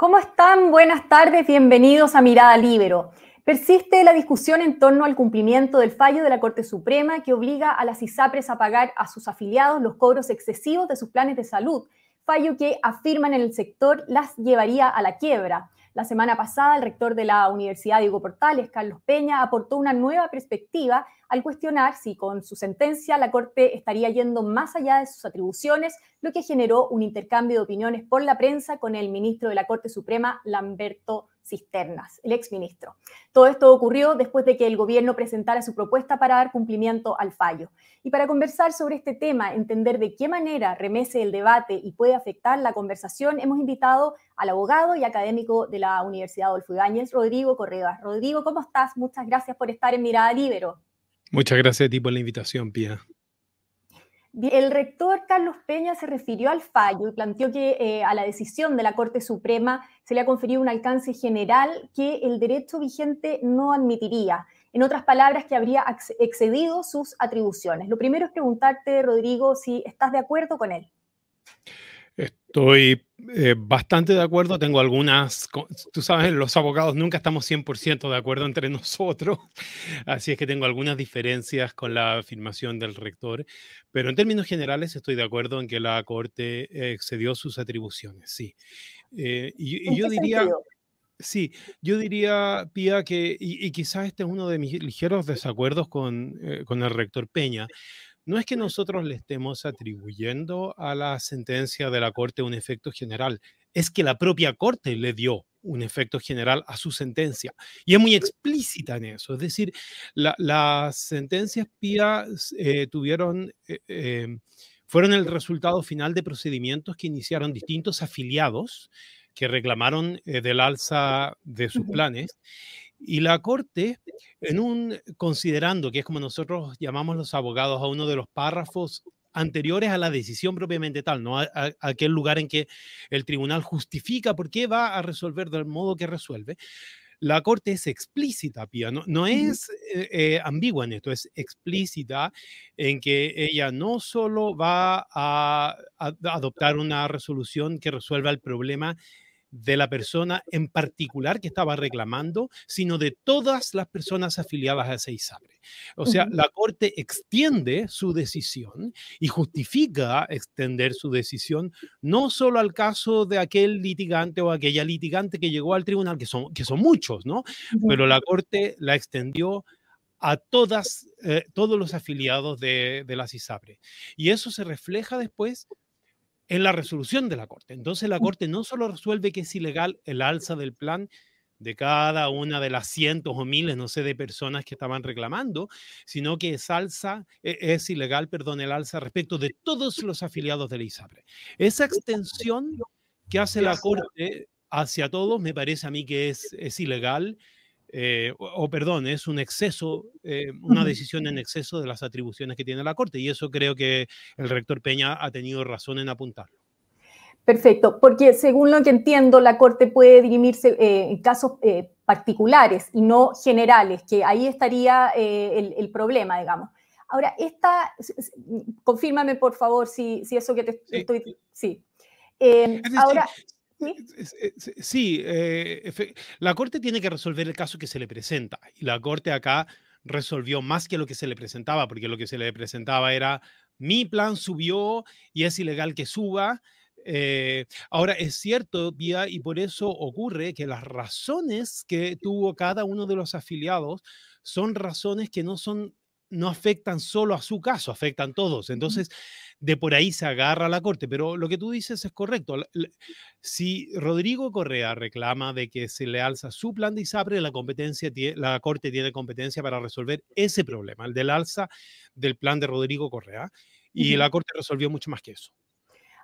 ¿Cómo están? Buenas tardes, bienvenidos a Mirada Libero. Persiste la discusión en torno al cumplimiento del fallo de la Corte Suprema que obliga a las ISAPRES a pagar a sus afiliados los cobros excesivos de sus planes de salud, fallo que afirman en el sector las llevaría a la quiebra. La semana pasada, el rector de la Universidad Diego Portales, Carlos Peña, aportó una nueva perspectiva al cuestionar si con su sentencia la Corte estaría yendo más allá de sus atribuciones, lo que generó un intercambio de opiniones por la prensa con el ministro de la Corte Suprema, Lamberto Cisternas, el exministro. Todo esto ocurrió después de que el gobierno presentara su propuesta para dar cumplimiento al fallo. Y para conversar sobre este tema, entender de qué manera remece el debate y puede afectar la conversación, hemos invitado al abogado y académico de la Universidad Adolfo Ibáñez, Rodrigo Correa. Rodrigo, ¿cómo estás? Muchas gracias por estar en Mirada Libero. Muchas gracias a ti por la invitación, Pia. El rector Carlos Peña se refirió al fallo y planteó que eh, a la decisión de la Corte Suprema se le ha conferido un alcance general que el derecho vigente no admitiría. En otras palabras, que habría excedido sus atribuciones. Lo primero es preguntarte, Rodrigo, si estás de acuerdo con él. Estoy eh, bastante de acuerdo. Tengo algunas, tú sabes, los abogados nunca estamos 100% de acuerdo entre nosotros, así es que tengo algunas diferencias con la afirmación del rector, pero en términos generales estoy de acuerdo en que la Corte excedió sus atribuciones, sí. Eh, y, yo diría... Sí, yo diría, Pía, que, y, quizás este es uno de mis ligeros desacuerdos con, eh, con el rector Peña, no es que nosotros le estemos atribuyendo a la sentencia de la Corte un efecto general, es que la propia Corte le dio un efecto general a su sentencia. Y es muy explícita en eso. Es decir, las sentencias PIA eh, tuvieron, eh, em, fueron el resultado final de procedimientos que iniciaron distintos afiliados que reclamaron eh, del alza de sus planes y la Corte, en un, considerando que es como nosotros llamamos los abogados a uno de los párrafos anteriores a la decisión propiamente tal, ¿no? A, aquel lugar en que el tribunal justifica por qué va a resolver del modo que resuelve. La Corte es explícita, Pía, no, no es eh, eh, ambigua en esto, es explícita en que ella no solo va a, a adoptar una resolución que resuelva el problema de la persona en particular que estaba reclamando, sino de todas las personas afiliadas a ese ISAPRE. O sea, la Corte extiende su decisión y justifica extender su decisión no solo al caso de aquel litigante o aquella litigante que llegó al tribunal, que son, que son muchos, ¿no? Pero la Corte la extendió a todas, eh, todos los afiliados de, de las ISAPRE. Y eso se refleja después en la resolución de la Corte. Entonces la Corte no solo resuelve que es ilegal el alza del plan de cada una de las cientos o miles, no sé, de personas que estaban reclamando, sino que es, alza, e, es ilegal, perdón, el alza respecto de todos los afiliados de la ISAPRE. Esa extensión que hace la Corte hacia todos me parece a mí que es, es ilegal eh, o, perdón, es un exceso, eh, una decisión en exceso de las atribuciones que tiene la Corte. Y eso creo que el rector Peña ha tenido razón en apuntarlo. Perfecto, porque según lo que entiendo, la Corte puede dirimirse eh, en casos particulares y no generales, que ahí estaría el, problema, digamos. Ahora, esta, confírmame por favor si, si eso que te estoy... Sí. ahora... Sí, eh, la Corte tiene que resolver el caso que se le presenta y la Corte acá resolvió más que lo que se le presentaba, porque lo que se le presentaba era mi plan subió y es ilegal que suba. Eh, ahora es cierto, y por eso ocurre que las razones que tuvo cada uno de los afiliados son razones que no son no afectan solo a su caso, afectan todos. Entonces, de por ahí se agarra la Corte, pero lo que tú dices es correcto. Si Rodrigo Correa reclama de que se le alza su plan de ISAPRE, la, competencia, la Corte tiene competencia para resolver ese problema, el del alza del plan de Rodrigo Correa, y la Corte resolvió mucho más que eso.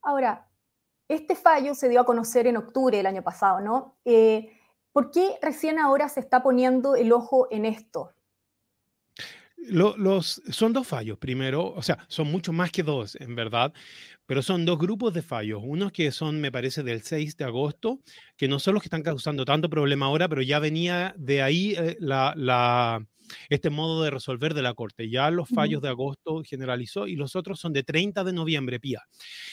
Ahora, este fallo se dio a conocer en octubre del año pasado, ¿no? Eh, ¿Por qué recién ahora se está poniendo el ojo en esto? Los, son dos fallos, primero, o sea, son mucho más que dos, en verdad, pero son dos grupos de fallos. Unos que son, me parece, del 6 de agosto, que no son los que están causando tanto problema ahora, pero ya venía de ahí eh, la, este modo de resolver de la Corte. Ya los fallos de agosto generalizó y los otros son de 30 de noviembre, Pía.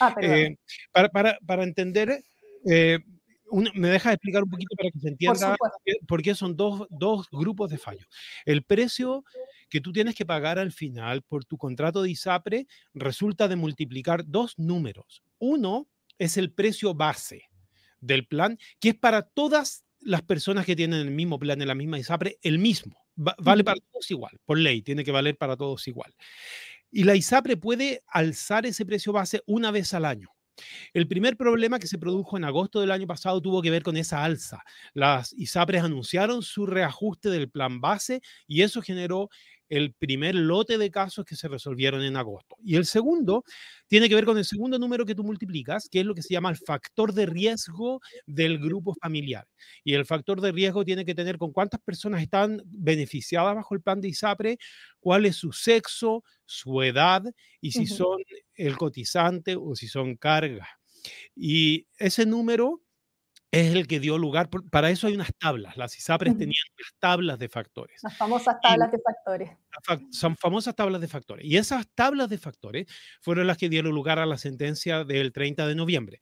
Ah, eh, para, para, para, entender, eh, me deja explicar un poquito para que se entienda por, qué son dos, dos grupos de fallos. El precio que tú tienes que pagar al final por tu contrato de ISAPRE resulta de multiplicar dos números. Uno es el precio base del plan, que es para todas las personas que tienen el mismo plan en la misma ISAPRE, el mismo. vale para todos igual, por ley, tiene que valer para todos igual. Y la ISAPRE puede alzar ese precio base una vez al año. El primer problema que se produjo en agosto del año pasado tuvo que ver con esa alza. Las ISAPRES anunciaron su reajuste del plan base y eso generó el primer lote de casos que se resolvieron en agosto. Y el segundo tiene que ver con el segundo número que tú multiplicas, que es lo que se llama el factor de riesgo del grupo familiar. Y el factor de riesgo tiene que tener con cuántas personas están beneficiadas bajo el plan de ISAPRE, cuál es su sexo, su edad y si son el cotizante o si son cargas. Y ese número es el que dio lugar, para eso hay unas tablas, las ISAPRES tenían unas tablas de factores. Las famosas tablas de factores. Son famosas tablas de factores. Y esas tablas de factores fueron las que dieron lugar a la sentencia del 30 de noviembre.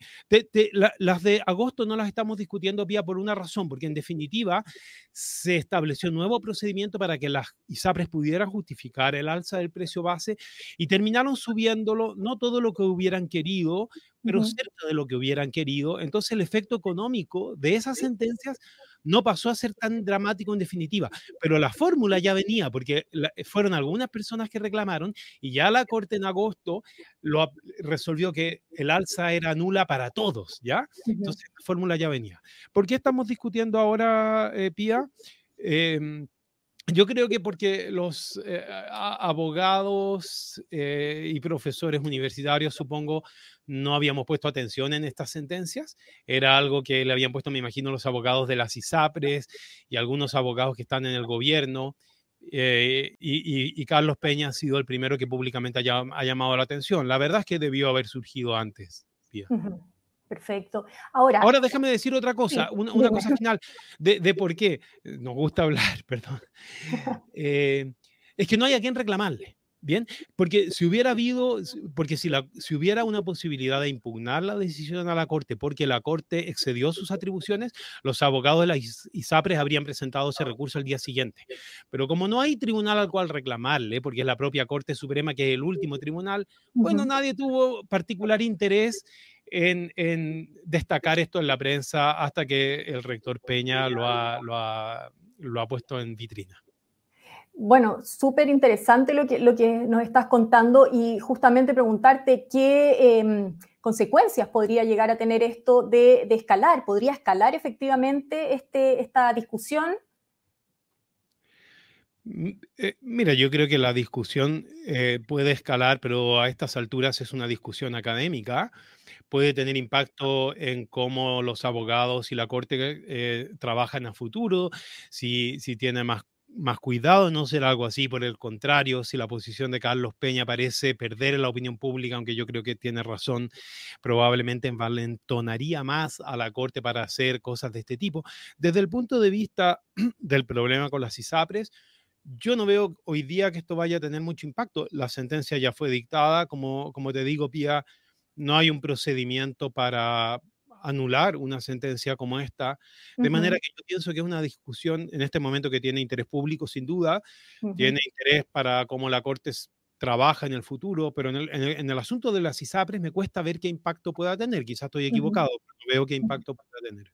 las de agosto no las estamos discutiendo vía por una razón, porque en definitiva se estableció un nuevo procedimiento para que las ISAPRES pudieran justificar el alza del precio base y terminaron subiéndolo, no todo lo que hubieran querido, pero cerca de lo que hubieran querido. Entonces el efecto económico de esas sentencias no pasó a ser tan dramático en definitiva, pero la fórmula ya venía, porque fueron algunas personas que reclamaron y ya la Corte en agosto lo resolvió que el alza era nula para todos, ¿ya? Entonces la fórmula ya venía. ¿Por qué estamos discutiendo ahora, eh, Pía? Em, yo creo que porque los eh, abogados eh, y profesores universitarios, supongo, no habíamos puesto atención en estas sentencias. Era algo que le habían puesto, me imagino, los abogados de las ISAPRES y algunos abogados que están en el gobierno. Eh, y, Carlos Peña ha sido el primero que públicamente ha, llamado la atención. La verdad es que debió haber surgido antes. Perfecto. Ahora, Ahora déjame decir otra cosa, una, cosa final de, por qué nos gusta hablar, perdón. Eh, es que no hay a quien reclamarle. Bien, porque si hubiera habido, porque si, la, si hubiera una posibilidad de impugnar la decisión a la Corte porque la Corte excedió sus atribuciones, los abogados de la ISAPRES habrían presentado ese recurso al día siguiente. Pero como no hay tribunal al cual reclamarle, porque es la propia Corte Suprema que es el último tribunal, bueno, nadie tuvo particular interés en, en, destacar esto en la prensa hasta que el rector Peña lo ha, lo ha, lo ha puesto en vitrina. Bueno, súper interesante lo que, lo que nos estás contando y justamente preguntarte qué em, consecuencias podría llegar a tener esto de, escalar. ¿Podría escalar efectivamente este, esta discusión? Mm, eh, mira, yo creo que la discusión eh, puede escalar, pero a estas alturas es una discusión académica. Puede tener impacto en cómo los abogados y la corte eh, trabajan a futuro, si, si tiene más más cuidado no ser algo así, por el contrario, si la posición de Carlos Peña parece perder en la opinión pública, aunque yo creo que tiene razón, probablemente envalentonaría más a la Corte para hacer cosas de este tipo. Desde el punto de vista del problema con las ISAPRES, yo no veo hoy día que esto vaya a tener mucho impacto. La sentencia ya fue dictada, como, como te digo, Pía, no hay un procedimiento para, anular una sentencia como esta, de manera que yo pienso que es una discusión en este momento que tiene interés público, sin duda, tiene interés para cómo la Corte trabaja en el futuro, pero en el, asunto de las ISAPRES me cuesta ver qué impacto pueda tener, quizás estoy equivocado, pero no veo qué impacto pueda tener.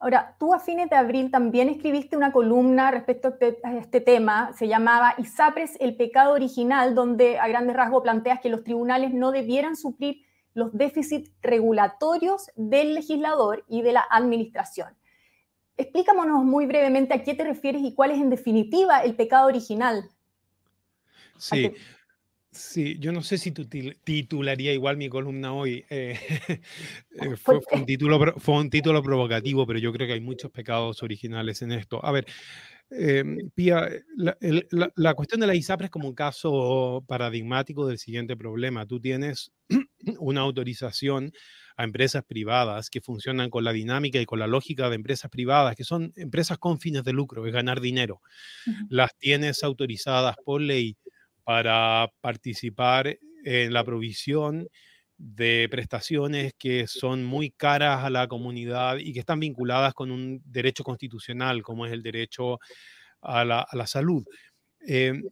Ahora, tú a fines de abril también escribiste una columna respecto a este, este tema, se llamaba ISAPRES, el pecado original, donde a grandes rasgos planteas que los tribunales no debieran suplir los déficits regulatorios del legislador y de la administración. Explícamonos muy brevemente a qué te refieres y cuál es en definitiva el pecado original. Sí, sí, yo no sé si titularía igual mi columna hoy. Eh, eh, fue, un título, fue un título provocativo, pero yo creo que hay muchos pecados originales en esto. A ver, Em, Pía, la, cuestión de la ISAPRE es como un caso paradigmático del siguiente problema. Tú tienes una autorización a empresas privadas que funcionan con la dinámica y con la lógica de empresas privadas, que son empresas con fines de lucro, es ganar dinero. Las tienes autorizadas por ley para participar en la provisión de prestaciones que son muy caras a la comunidad y que están vinculadas con un derecho constitucional, como es el derecho a la, salud. Eh,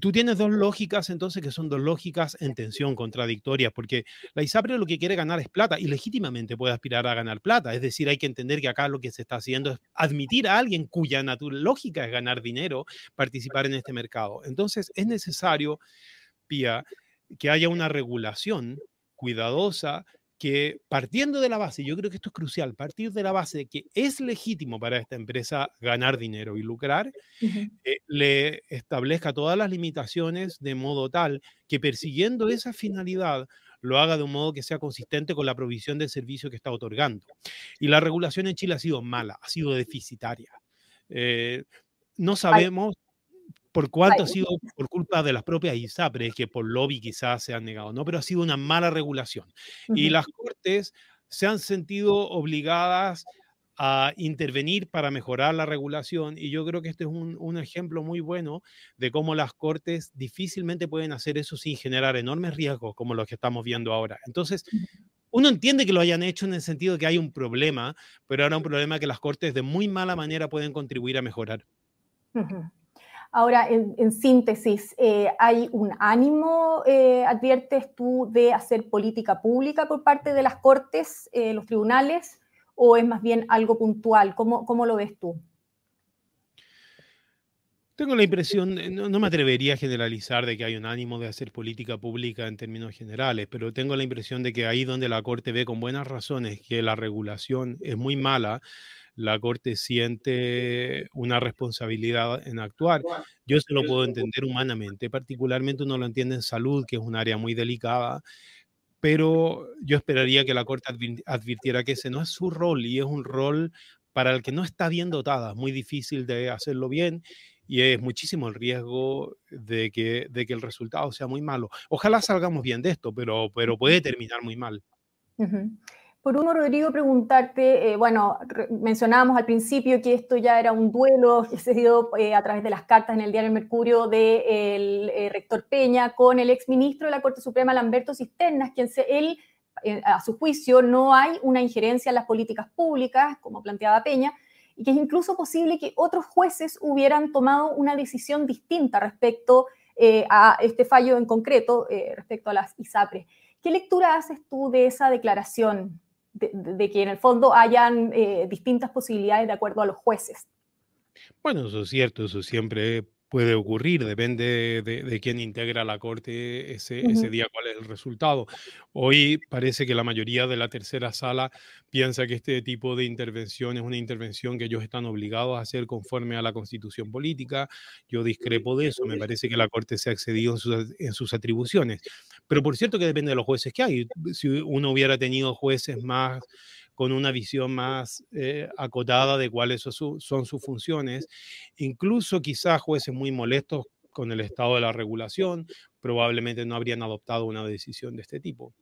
tú tienes dos lógicas entonces que son dos lógicas en tensión contradictorias, porque la ISAPRE lo que quiere ganar es plata y legítimamente puede aspirar a ganar plata. Es decir, hay que entender que acá lo que se está haciendo es admitir a alguien cuya lógica es ganar dinero, participar en este mercado. Entonces es necesario, Pía, que haya una regulación cuidadosa que partiendo de la base, yo creo que esto es crucial, partir de la base de que es legítimo para esta empresa ganar dinero y lucrar, eh, le establezca todas las limitaciones de modo tal que persiguiendo esa finalidad lo haga de un modo que sea consistente con la provisión del servicio que está otorgando. Y la regulación en Chile ha sido mala, ha sido deficitaria. Eh, no sabemos por cuánto ha sido por culpa de las propias ISAPRES, que por lobby quizás se han negado, ¿no? Pero ha sido una mala regulación. Y las cortes se han sentido obligadas a intervenir para mejorar la regulación y yo creo que este es un, un, ejemplo muy bueno de cómo las cortes difícilmente pueden hacer eso sin generar enormes riesgos como los que estamos viendo ahora. Entonces, uno entiende que lo hayan hecho en el sentido de que hay un problema, pero ahora un problema que las cortes de muy mala manera pueden contribuir a mejorar. Ahora, en, síntesis, eh, ¿hay un ánimo, eh, adviertes tú, de hacer política pública por parte de las cortes, eh, los tribunales, o es más bien algo puntual? ¿Cómo, cómo lo ves tú? Tengo la impresión, no, no, me atrevería a generalizar de que hay un ánimo de hacer política pública en términos generales, pero tengo la impresión de que ahí donde la Corte ve con buenas razones que la regulación es muy mala, la Corte siente una responsabilidad en actuar. Yo se lo puedo entender humanamente, particularmente uno lo entiende en salud, que es un área muy delicada, pero yo esperaría que la Corte advirtiera que ese no es su rol y es un rol para el que no está bien dotada, muy difícil de hacerlo bien y es muchísimo el riesgo de que, de que el resultado sea muy malo. Ojalá salgamos bien de esto, pero, pero puede terminar muy mal. Por uno, Rodrigo, preguntarte, eh, bueno, mencionábamos al principio que esto ya era un duelo que se dio eh, a través de las cartas en el diario Mercurio del eh, rector Peña con el exministro de la Corte Suprema, Lamberto Cisternas, quien se, él, a su juicio, no hay una injerencia en las políticas públicas, como planteaba Peña, y que es incluso posible que otros jueces hubieran tomado una decisión distinta respecto a este fallo en concreto, respecto a las ISAPRES. ¿Qué lectura haces tú de esa declaración? De, que en el fondo hayan eh, distintas posibilidades de acuerdo a los jueces. Bueno, eso es cierto, eso siempre puede ocurrir, depende de, quién integra la Corte ese, ese, día, cuál es el resultado. Hoy parece que la mayoría de la tercera sala piensa que este tipo de intervención es una intervención que ellos están obligados a hacer conforme a la constitución política. Yo discrepo de eso, me parece que la Corte se ha excedido en sus, en sus atribuciones. Pero por cierto que depende de los jueces que hay. Si uno hubiera tenido jueces más con una visión más eh, acotada de cuáles son sus funciones, incluso quizás jueces muy molestos con el estado de la regulación, probablemente no habrían adoptado una decisión de este tipo.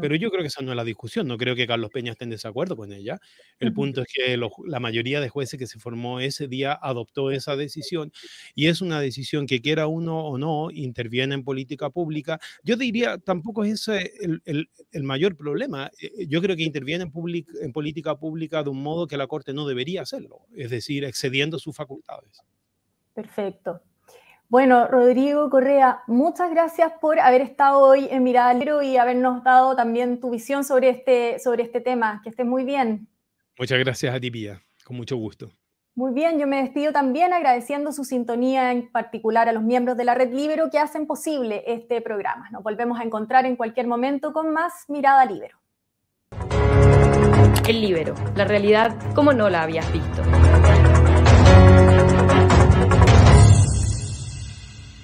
Pero yo creo que esa no es la discusión, no creo que Carlos Peña esté en desacuerdo con ella. El punto es que la mayoría de jueces que se formó ese día adoptó esa decisión y es una decisión que quiera uno o no interviene en política pública. Yo diría, tampoco es ese el, el, mayor problema. Eh, yo creo que interviene en, en política pública de un modo que la Corte no debería hacerlo, es decir, excediendo sus facultades. Perfecto. Bueno, Rodrigo Correa, muchas gracias por haber estado hoy en Mirada y habernos dado también tu visión sobre este, sobre este tema. Que estés muy bien. Muchas gracias a ti, Pía. Con mucho gusto. Muy bien, yo me despido también agradeciendo su sintonía, en particular a los miembros de la Red Libero que hacen posible este programa. Nos volvemos a encontrar en cualquier momento con más Mirada Libero. El Libero, la realidad como no la habías visto.